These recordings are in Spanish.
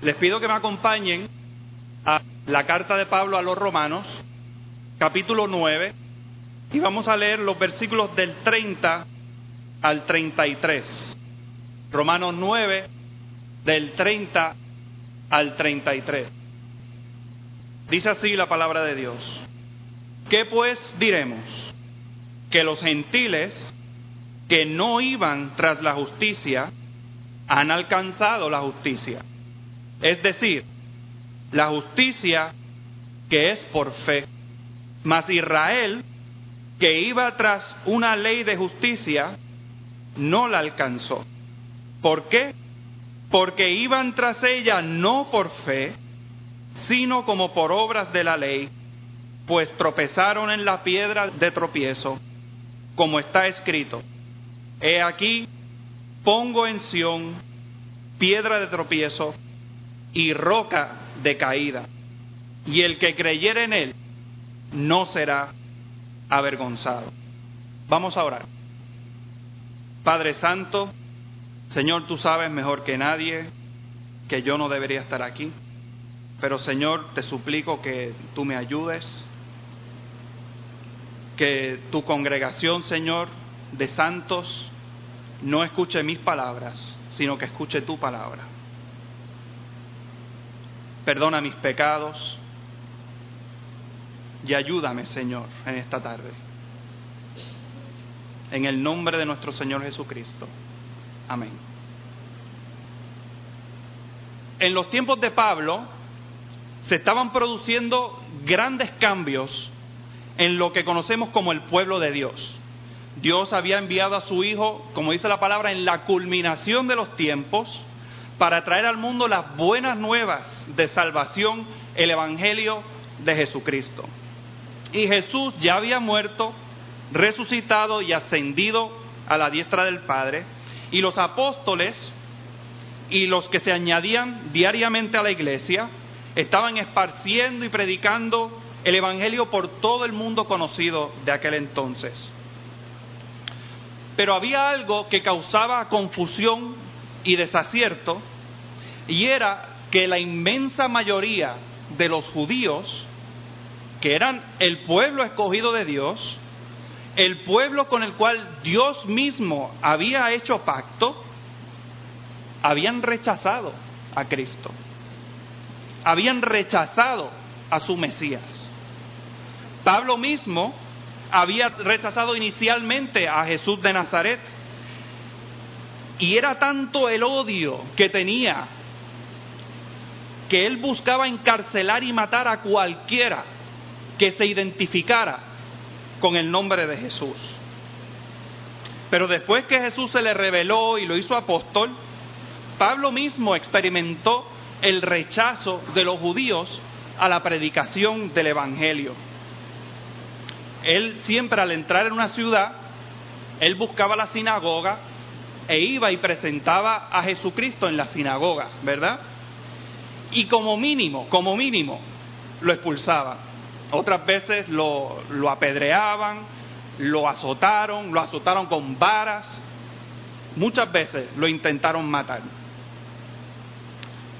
Les pido que me acompañen a la carta de Pablo a los Romanos, capítulo 9, y vamos a leer los versículos del 30 al 33. Romanos 9, del 30 al 33. Dice así la palabra de Dios. ¿Qué pues diremos? Que los gentiles que no iban tras la justicia han alcanzado la justicia. Es decir, la justicia que es por fe. Mas Israel, que iba tras una ley de justicia, no la alcanzó. ¿Por qué? Porque iban tras ella no por fe, sino como por obras de la ley, pues tropezaron en la piedra de tropiezo, como está escrito. He aquí, pongo en Sión piedra de tropiezo y roca de caída, y el que creyere en él no será avergonzado. Vamos a orar. Padre Santo, Señor, tú sabes mejor que nadie que yo no debería estar aquí, pero Señor, te suplico que tú me ayudes, que tu congregación, Señor, de santos, no escuche mis palabras, sino que escuche tu palabra. Perdona mis pecados y ayúdame, Señor, en esta tarde. En el nombre de nuestro Señor Jesucristo. Amén. En los tiempos de Pablo se estaban produciendo grandes cambios en lo que conocemos como el pueblo de Dios. Dios había enviado a su Hijo, como dice la palabra, en la culminación de los tiempos, para traer al mundo las buenas nuevas de salvación, el Evangelio de Jesucristo. Y Jesús ya había muerto, resucitado y ascendido a la diestra del Padre, y los apóstoles y los que se añadían diariamente a la iglesia estaban esparciendo y predicando el Evangelio por todo el mundo conocido de aquel entonces. Pero había algo que causaba confusión y desacierto, y era que la inmensa mayoría de los judíos, que eran el pueblo escogido de Dios, el pueblo con el cual Dios mismo había hecho pacto, habían rechazado a Cristo, habían rechazado a su Mesías. Pablo mismo había rechazado inicialmente a Jesús de Nazaret. Y era tanto el odio que tenía que él buscaba encarcelar y matar a cualquiera que se identificara con el nombre de Jesús. Pero después que Jesús se le reveló y lo hizo apóstol, Pablo mismo experimentó el rechazo de los judíos a la predicación del Evangelio él siempre al entrar en una ciudad, él buscaba la sinagoga e iba y presentaba a Jesucristo en la sinagoga, ¿verdad? Y como mínimo, como mínimo, lo expulsaban. Otras veces lo, lo apedreaban, lo azotaron, lo azotaron con varas. Muchas veces lo intentaron matar.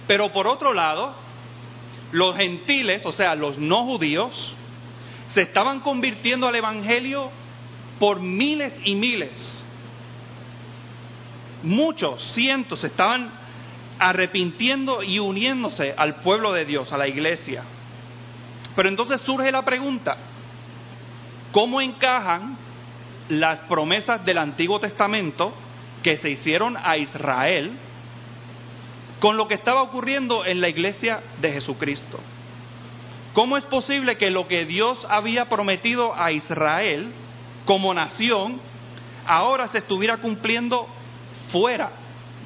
Pero por otro lado, los gentiles, o sea, los no judíos, se estaban convirtiendo al Evangelio por miles y miles. Muchos, cientos, estaban arrepintiendo y uniéndose al pueblo de Dios, a la iglesia. Pero entonces surge la pregunta, ¿cómo encajan las promesas del Antiguo Testamento que se hicieron a Israel con lo que estaba ocurriendo en la iglesia de Jesucristo? ¿Cómo es posible que lo que Dios había prometido a Israel como nación ahora se estuviera cumpliendo fuera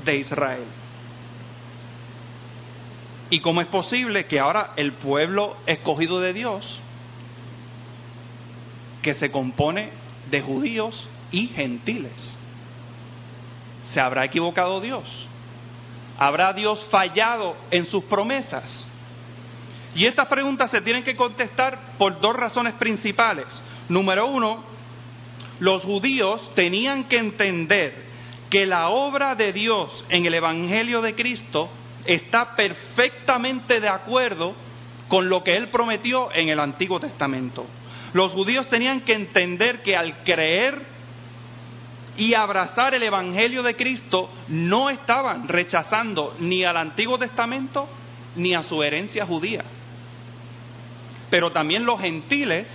de Israel? ¿Y cómo es posible que ahora el pueblo escogido de Dios, que se compone de judíos y gentiles, se habrá equivocado Dios? ¿Habrá Dios fallado en sus promesas? Y estas preguntas se tienen que contestar por dos razones principales. Número uno, los judíos tenían que entender que la obra de Dios en el Evangelio de Cristo está perfectamente de acuerdo con lo que él prometió en el Antiguo Testamento. Los judíos tenían que entender que al creer y abrazar el Evangelio de Cristo no estaban rechazando ni al Antiguo Testamento ni a su herencia judía. Pero también los gentiles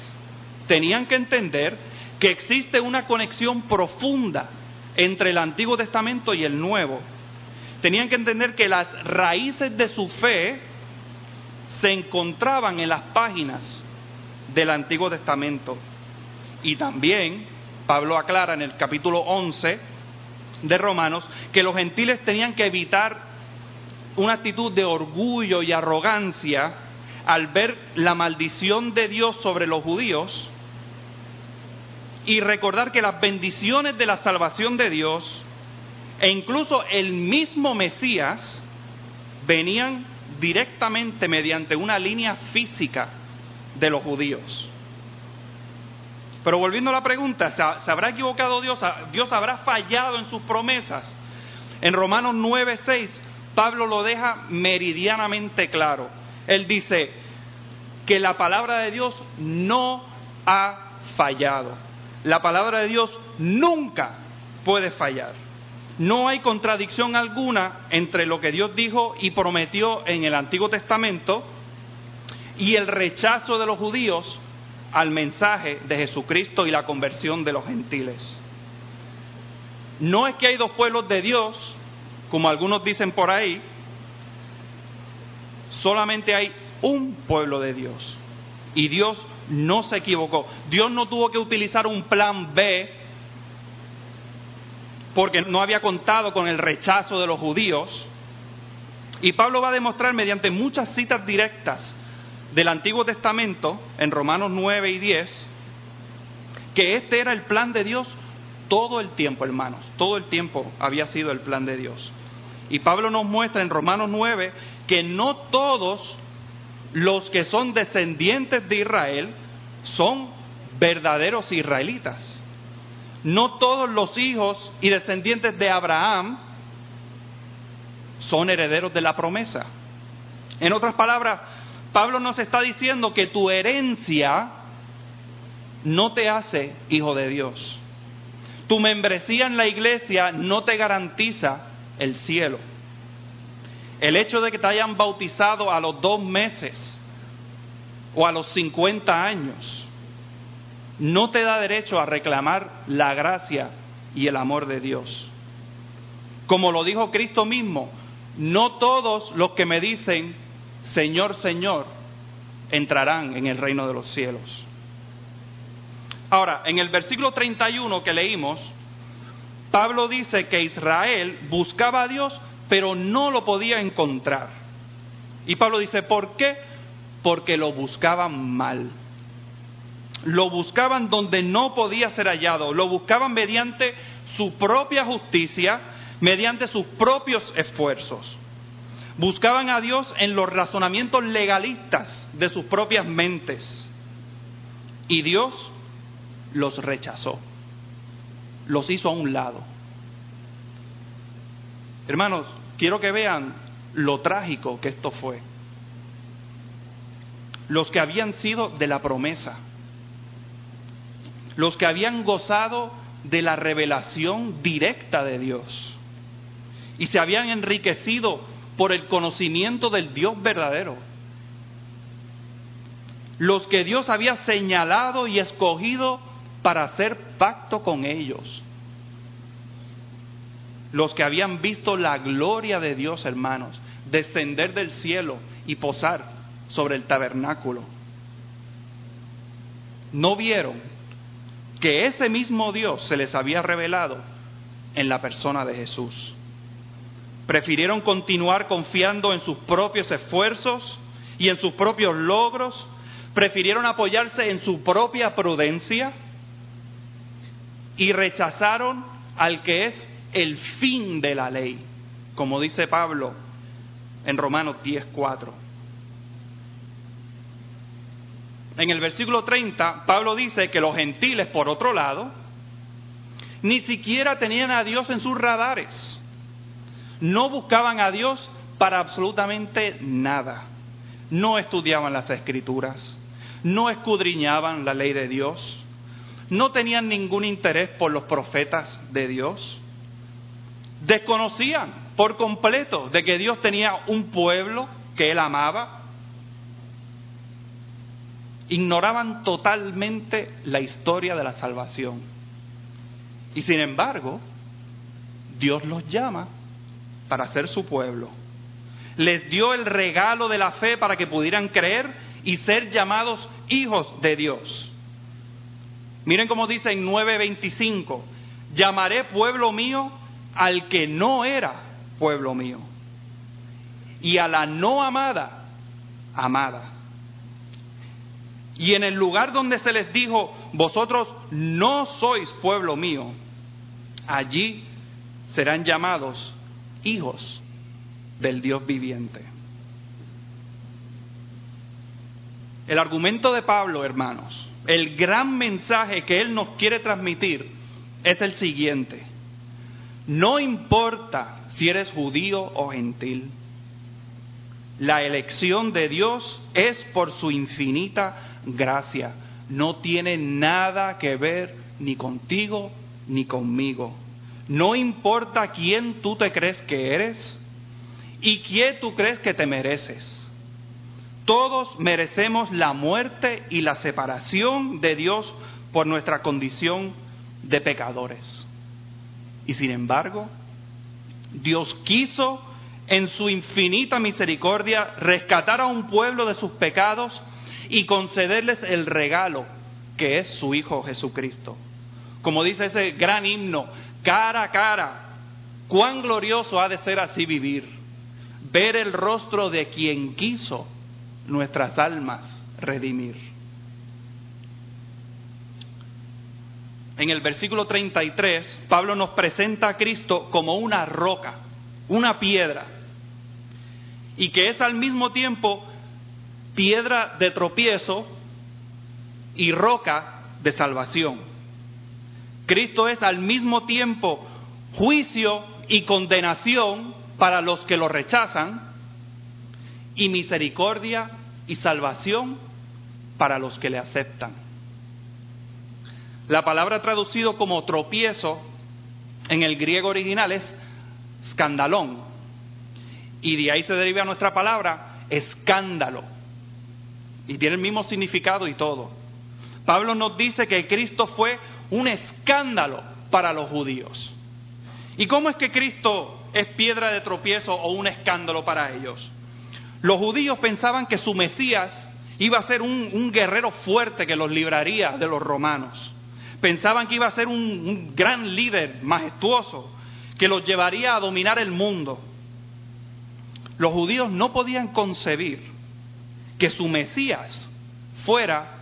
tenían que entender que existe una conexión profunda entre el Antiguo Testamento y el Nuevo. Tenían que entender que las raíces de su fe se encontraban en las páginas del Antiguo Testamento. Y también Pablo aclara en el capítulo 11 de Romanos que los gentiles tenían que evitar una actitud de orgullo y arrogancia al ver la maldición de Dios sobre los judíos y recordar que las bendiciones de la salvación de Dios e incluso el mismo Mesías venían directamente mediante una línea física de los judíos. Pero volviendo a la pregunta, ¿se habrá equivocado Dios? ¿Dios habrá fallado en sus promesas? En Romanos 9:6, Pablo lo deja meridianamente claro. Él dice que la palabra de Dios no ha fallado. La palabra de Dios nunca puede fallar. No hay contradicción alguna entre lo que Dios dijo y prometió en el Antiguo Testamento y el rechazo de los judíos al mensaje de Jesucristo y la conversión de los gentiles. No es que hay dos pueblos de Dios, como algunos dicen por ahí, solamente hay un pueblo de Dios. Y Dios no se equivocó. Dios no tuvo que utilizar un plan B porque no había contado con el rechazo de los judíos. Y Pablo va a demostrar mediante muchas citas directas del Antiguo Testamento, en Romanos 9 y 10, que este era el plan de Dios todo el tiempo, hermanos, todo el tiempo había sido el plan de Dios. Y Pablo nos muestra en Romanos 9 que no todos los que son descendientes de Israel son verdaderos israelitas. No todos los hijos y descendientes de Abraham son herederos de la promesa. En otras palabras, Pablo nos está diciendo que tu herencia no te hace hijo de Dios. Tu membresía en la iglesia no te garantiza el cielo. El hecho de que te hayan bautizado a los dos meses o a los 50 años no te da derecho a reclamar la gracia y el amor de Dios. Como lo dijo Cristo mismo, no todos los que me dicen, Señor, Señor, entrarán en el reino de los cielos. Ahora, en el versículo 31 que leímos, Pablo dice que Israel buscaba a Dios, pero no lo podía encontrar. Y Pablo dice, ¿por qué? Porque lo buscaban mal lo buscaban donde no podía ser hallado, lo buscaban mediante su propia justicia, mediante sus propios esfuerzos. Buscaban a Dios en los razonamientos legalistas de sus propias mentes. Y Dios los rechazó, los hizo a un lado. Hermanos, quiero que vean lo trágico que esto fue. Los que habían sido de la promesa, los que habían gozado de la revelación directa de Dios y se habían enriquecido por el conocimiento del Dios verdadero. Los que Dios había señalado y escogido para hacer pacto con ellos. Los que habían visto la gloria de Dios, hermanos, descender del cielo y posar sobre el tabernáculo. No vieron que ese mismo Dios se les había revelado en la persona de Jesús. Prefirieron continuar confiando en sus propios esfuerzos y en sus propios logros. Prefirieron apoyarse en su propia prudencia y rechazaron al que es el fin de la ley, como dice Pablo en Romanos 10:4. en el versículo 30, Pablo dice que los gentiles, por otro lado, ni siquiera tenían a Dios en sus radares. No buscaban a Dios para absolutamente nada. No estudiaban las escrituras, no escudriñaban la ley de Dios, no tenían ningún interés por los profetas de Dios, desconocían por completo de que Dios tenía un pueblo que él amaba, ignoraban totalmente la historia de la salvación. Y sin embargo, Dios los llama para ser su pueblo. Les dio el regalo de la fe para que pudieran creer y ser llamados hijos de Dios. Miren cómo dice en 9:25, llamaré pueblo mío al que no era pueblo mío y a la no amada, amada. Y en el lugar donde se les dijo, vosotros no sois pueblo mío, allí serán llamados hijos del Dios viviente. El argumento de Pablo, hermanos, el gran mensaje que él nos quiere transmitir es el siguiente. No importa si eres judío o gentil, la elección de Dios es por su infinita gracia. No tiene nada que ver ni contigo ni conmigo. No importa quién tú te crees que eres y quién tú crees que te mereces. Todos merecemos la muerte y la separación de Dios por nuestra condición de pecadores. Y sin embargo, Dios quiso en su infinita misericordia rescatar a un pueblo de sus pecados y concederles el regalo que es su Hijo Jesucristo. Como dice ese gran himno, cara a cara, cuán glorioso ha de ser así vivir, ver el rostro de quien quiso nuestras almas redimir. En el versículo 33, Pablo nos presenta a Cristo como una roca, una piedra, y que es al mismo tiempo piedra de tropiezo y roca de salvación. Cristo es al mismo tiempo juicio y condenación para los que lo rechazan y misericordia y salvación para los que le aceptan. La palabra traducido como tropiezo en el griego original es escandalón. Y de ahí se deriva nuestra palabra escándalo. Y tiene el mismo significado y todo. Pablo nos dice que Cristo fue un escándalo para los judíos. ¿Y cómo es que Cristo es piedra de tropiezo o un escándalo para ellos? Los judíos pensaban que su Mesías iba a ser un, guerrero fuerte que los libraría de los romanos. Pensaban que iba a ser un gran líder majestuoso que los llevaría a dominar el mundo. Los judíos no podían concebir que su Mesías fuera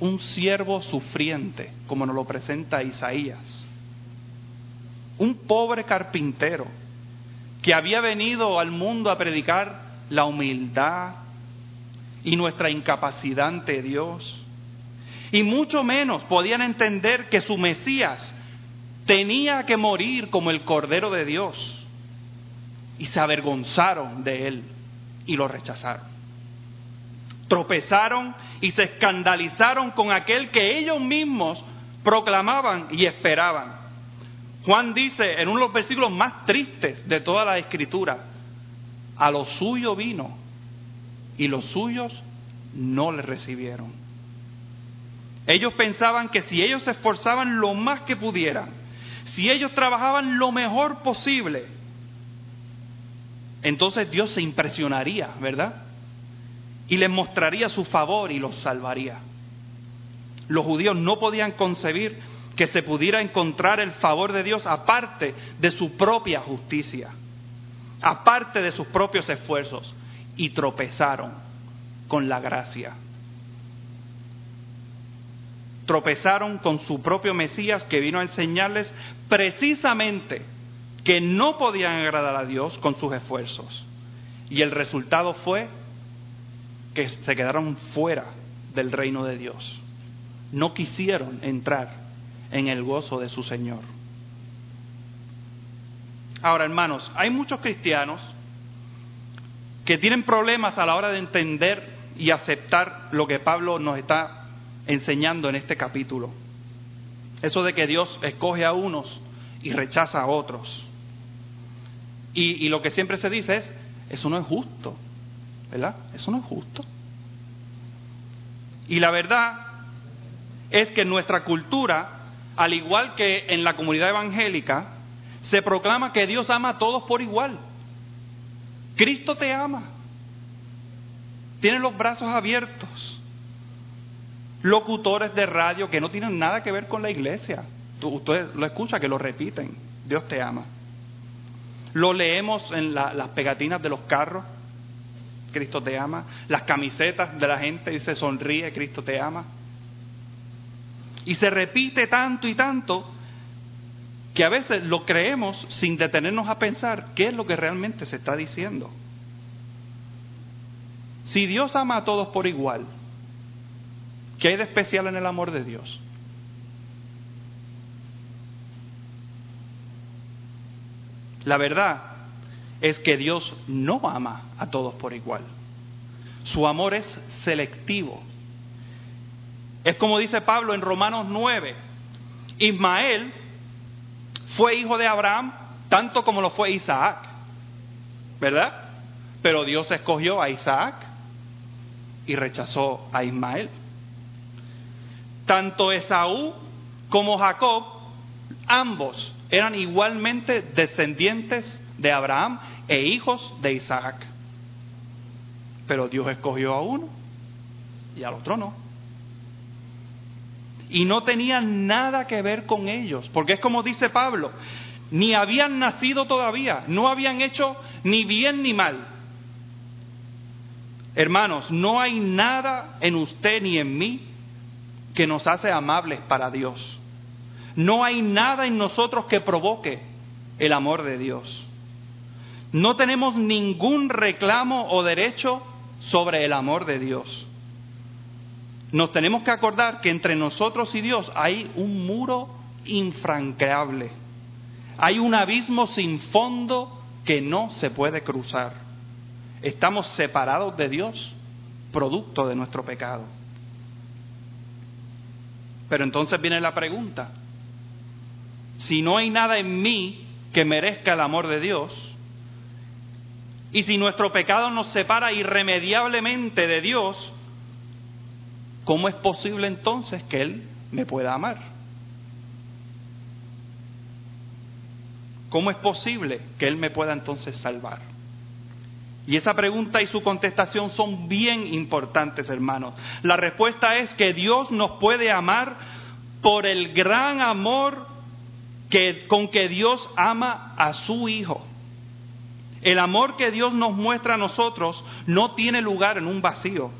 un siervo sufriente, como nos lo presenta Isaías. Un pobre carpintero que había venido al mundo a predicar la humildad y nuestra incapacidad ante Dios. Y mucho menos podían entender que su Mesías tenía que morir como el Cordero de Dios. Y se avergonzaron de él y lo rechazaron. Tropezaron y se escandalizaron con aquel que ellos mismos proclamaban y esperaban. Juan dice en uno de los versículos más tristes de toda la escritura, a lo suyo vino y los suyos no le recibieron. Ellos pensaban que si ellos se esforzaban lo más que pudieran, si ellos trabajaban lo mejor posible, entonces Dios se impresionaría, ¿verdad? Y les mostraría su favor y los salvaría. Los judíos no podían concebir que se pudiera encontrar el favor de Dios aparte de su propia justicia aparte de sus propios esfuerzos, y tropezaron con la gracia. Tropezaron con su propio Mesías que vino a enseñarles precisamente que no podían agradar a Dios con sus esfuerzos. Y el resultado fue que se quedaron fuera del reino de Dios. No quisieron entrar en el gozo de su Señor. Ahora, hermanos, hay muchos cristianos que tienen problemas a la hora de entender y aceptar lo que Pablo nos está enseñando en este capítulo. Eso de que Dios escoge a unos y rechaza a otros. Y, lo que siempre se dice es, eso no es justo, ¿verdad? Eso no es justo. Y la verdad es que en nuestra cultura, al igual que en la comunidad evangélica, se proclama que Dios ama a todos por igual. Cristo te ama. Tiene los brazos abiertos. Locutores de radio que no tienen nada que ver con la iglesia. usted lo escucha, que lo repiten. Dios te ama. Lo leemos en las pegatinas de los carros. Cristo te ama. Las camisetas de la gente dice sonríe, Cristo te ama. Y se repite tanto y tanto que a veces lo creemos sin detenernos a pensar qué es lo que realmente se está diciendo. Si Dios ama a todos por igual, ¿qué hay de especial en el amor de Dios? La verdad es que Dios no ama a todos por igual. Su amor es selectivo. Es como dice Pablo en Romanos 9, Ismael fue hijo de Abraham tanto como lo fue Isaac, ¿verdad? Pero Dios escogió a Isaac y rechazó a Ismael. Tanto Esaú como Jacob, ambos eran igualmente descendientes de Abraham e hijos de Isaac. Pero Dios escogió a uno y al otro no y no tenían nada que ver con ellos, porque es como dice Pablo, ni habían nacido todavía, no habían hecho ni bien ni mal. Hermanos, no hay nada en usted ni en mí que nos hace amables para Dios. No hay nada en nosotros que provoque el amor de Dios. No tenemos ningún reclamo o derecho sobre el amor de Dios nos tenemos que acordar que entre nosotros y Dios hay un muro infranqueable. Hay un abismo sin fondo que no se puede cruzar. Estamos separados de Dios, producto de nuestro pecado. Pero entonces viene la pregunta, si no hay nada en mí que merezca el amor de Dios, y si nuestro pecado nos separa irremediablemente de Dios, ¿cómo es posible entonces que Él me pueda amar? ¿Cómo es posible que Él me pueda entonces salvar? Y esa pregunta y su contestación son bien importantes, hermanos. La respuesta es que Dios nos puede amar por el gran amor con que Dios ama a su Hijo. El amor que Dios nos muestra a nosotros no tiene lugar en un vacío.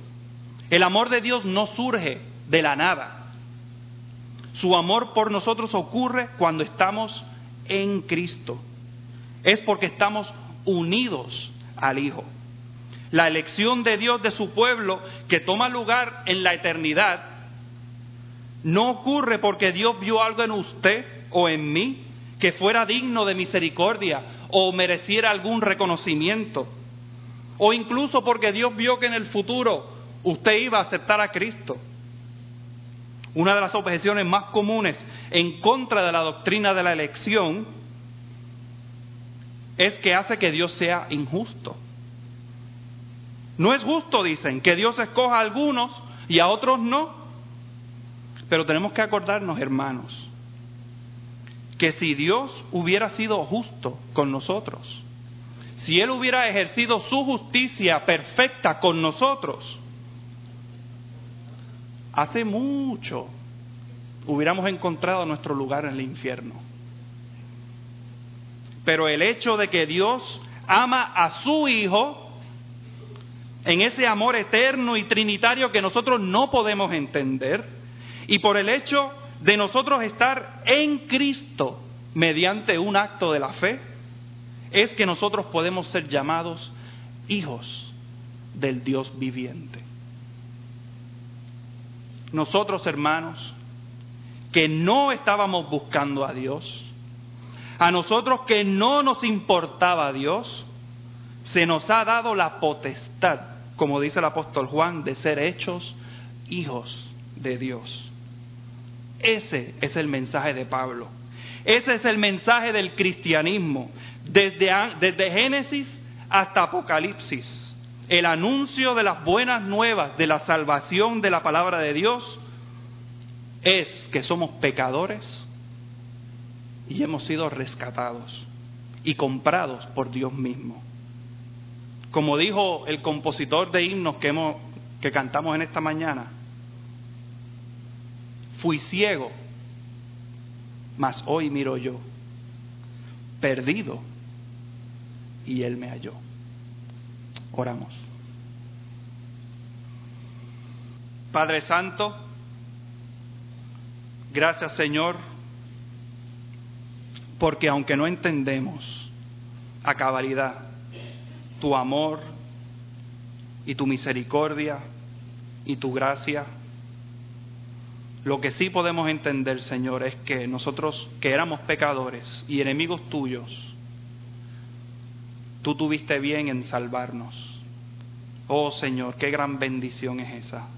El amor de Dios no surge de la nada. Su amor por nosotros ocurre cuando estamos en Cristo. Es porque estamos unidos al Hijo. La elección de Dios de su pueblo que toma lugar en la eternidad no ocurre porque Dios vio algo en usted o en mí que fuera digno de misericordia o mereciera algún reconocimiento. O incluso porque Dios vio que en el futuro usted iba a aceptar a Cristo. Una de las objeciones más comunes en contra de la doctrina de la elección es que hace que Dios sea injusto. No es justo, dicen, que Dios escoja a algunos y a otros no. Pero tenemos que acordarnos, hermanos, que si Dios hubiera sido justo con nosotros, si Él hubiera ejercido su justicia perfecta con nosotros, hace mucho hubiéramos encontrado nuestro lugar en el infierno. Pero el hecho de que Dios ama a su Hijo en ese amor eterno y trinitario que nosotros no podemos entender, y por el hecho de nosotros estar en Cristo mediante un acto de la fe, es que nosotros podemos ser llamados hijos del Dios viviente. Nosotros hermanos, que no estábamos buscando a Dios, a nosotros que no nos importaba Dios, se nos ha dado la potestad, como dice el apóstol Juan, de ser hechos hijos de Dios. Ese es el mensaje de Pablo. Ese es el mensaje del cristianismo, desde, desde Génesis hasta Apocalipsis. El anuncio de las buenas nuevas de la salvación de la palabra de Dios es que somos pecadores y hemos sido rescatados y comprados por Dios mismo. Como dijo el compositor de himnos que, hemos, que cantamos en esta mañana, fui ciego, mas hoy miro yo, perdido, y Él me halló. Oramos. Padre Santo, gracias Señor, porque aunque no entendemos a cabalidad tu amor y tu misericordia y tu gracia, lo que sí podemos entender, Señor, es que nosotros que éramos pecadores y enemigos tuyos, tú tuviste bien en salvarnos. Oh Señor, qué gran bendición es esa.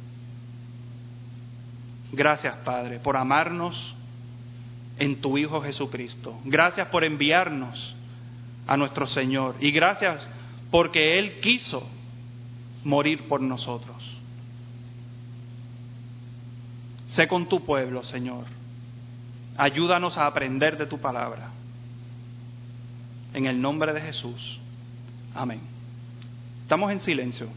Gracias, Padre, por amarnos en tu Hijo Jesucristo. Gracias por enviarnos a nuestro Señor. Y gracias porque Él quiso morir por nosotros. Sé con tu pueblo, Señor. Ayúdanos a aprender de tu palabra. En el nombre de Jesús. Amén. Estamos en silencio.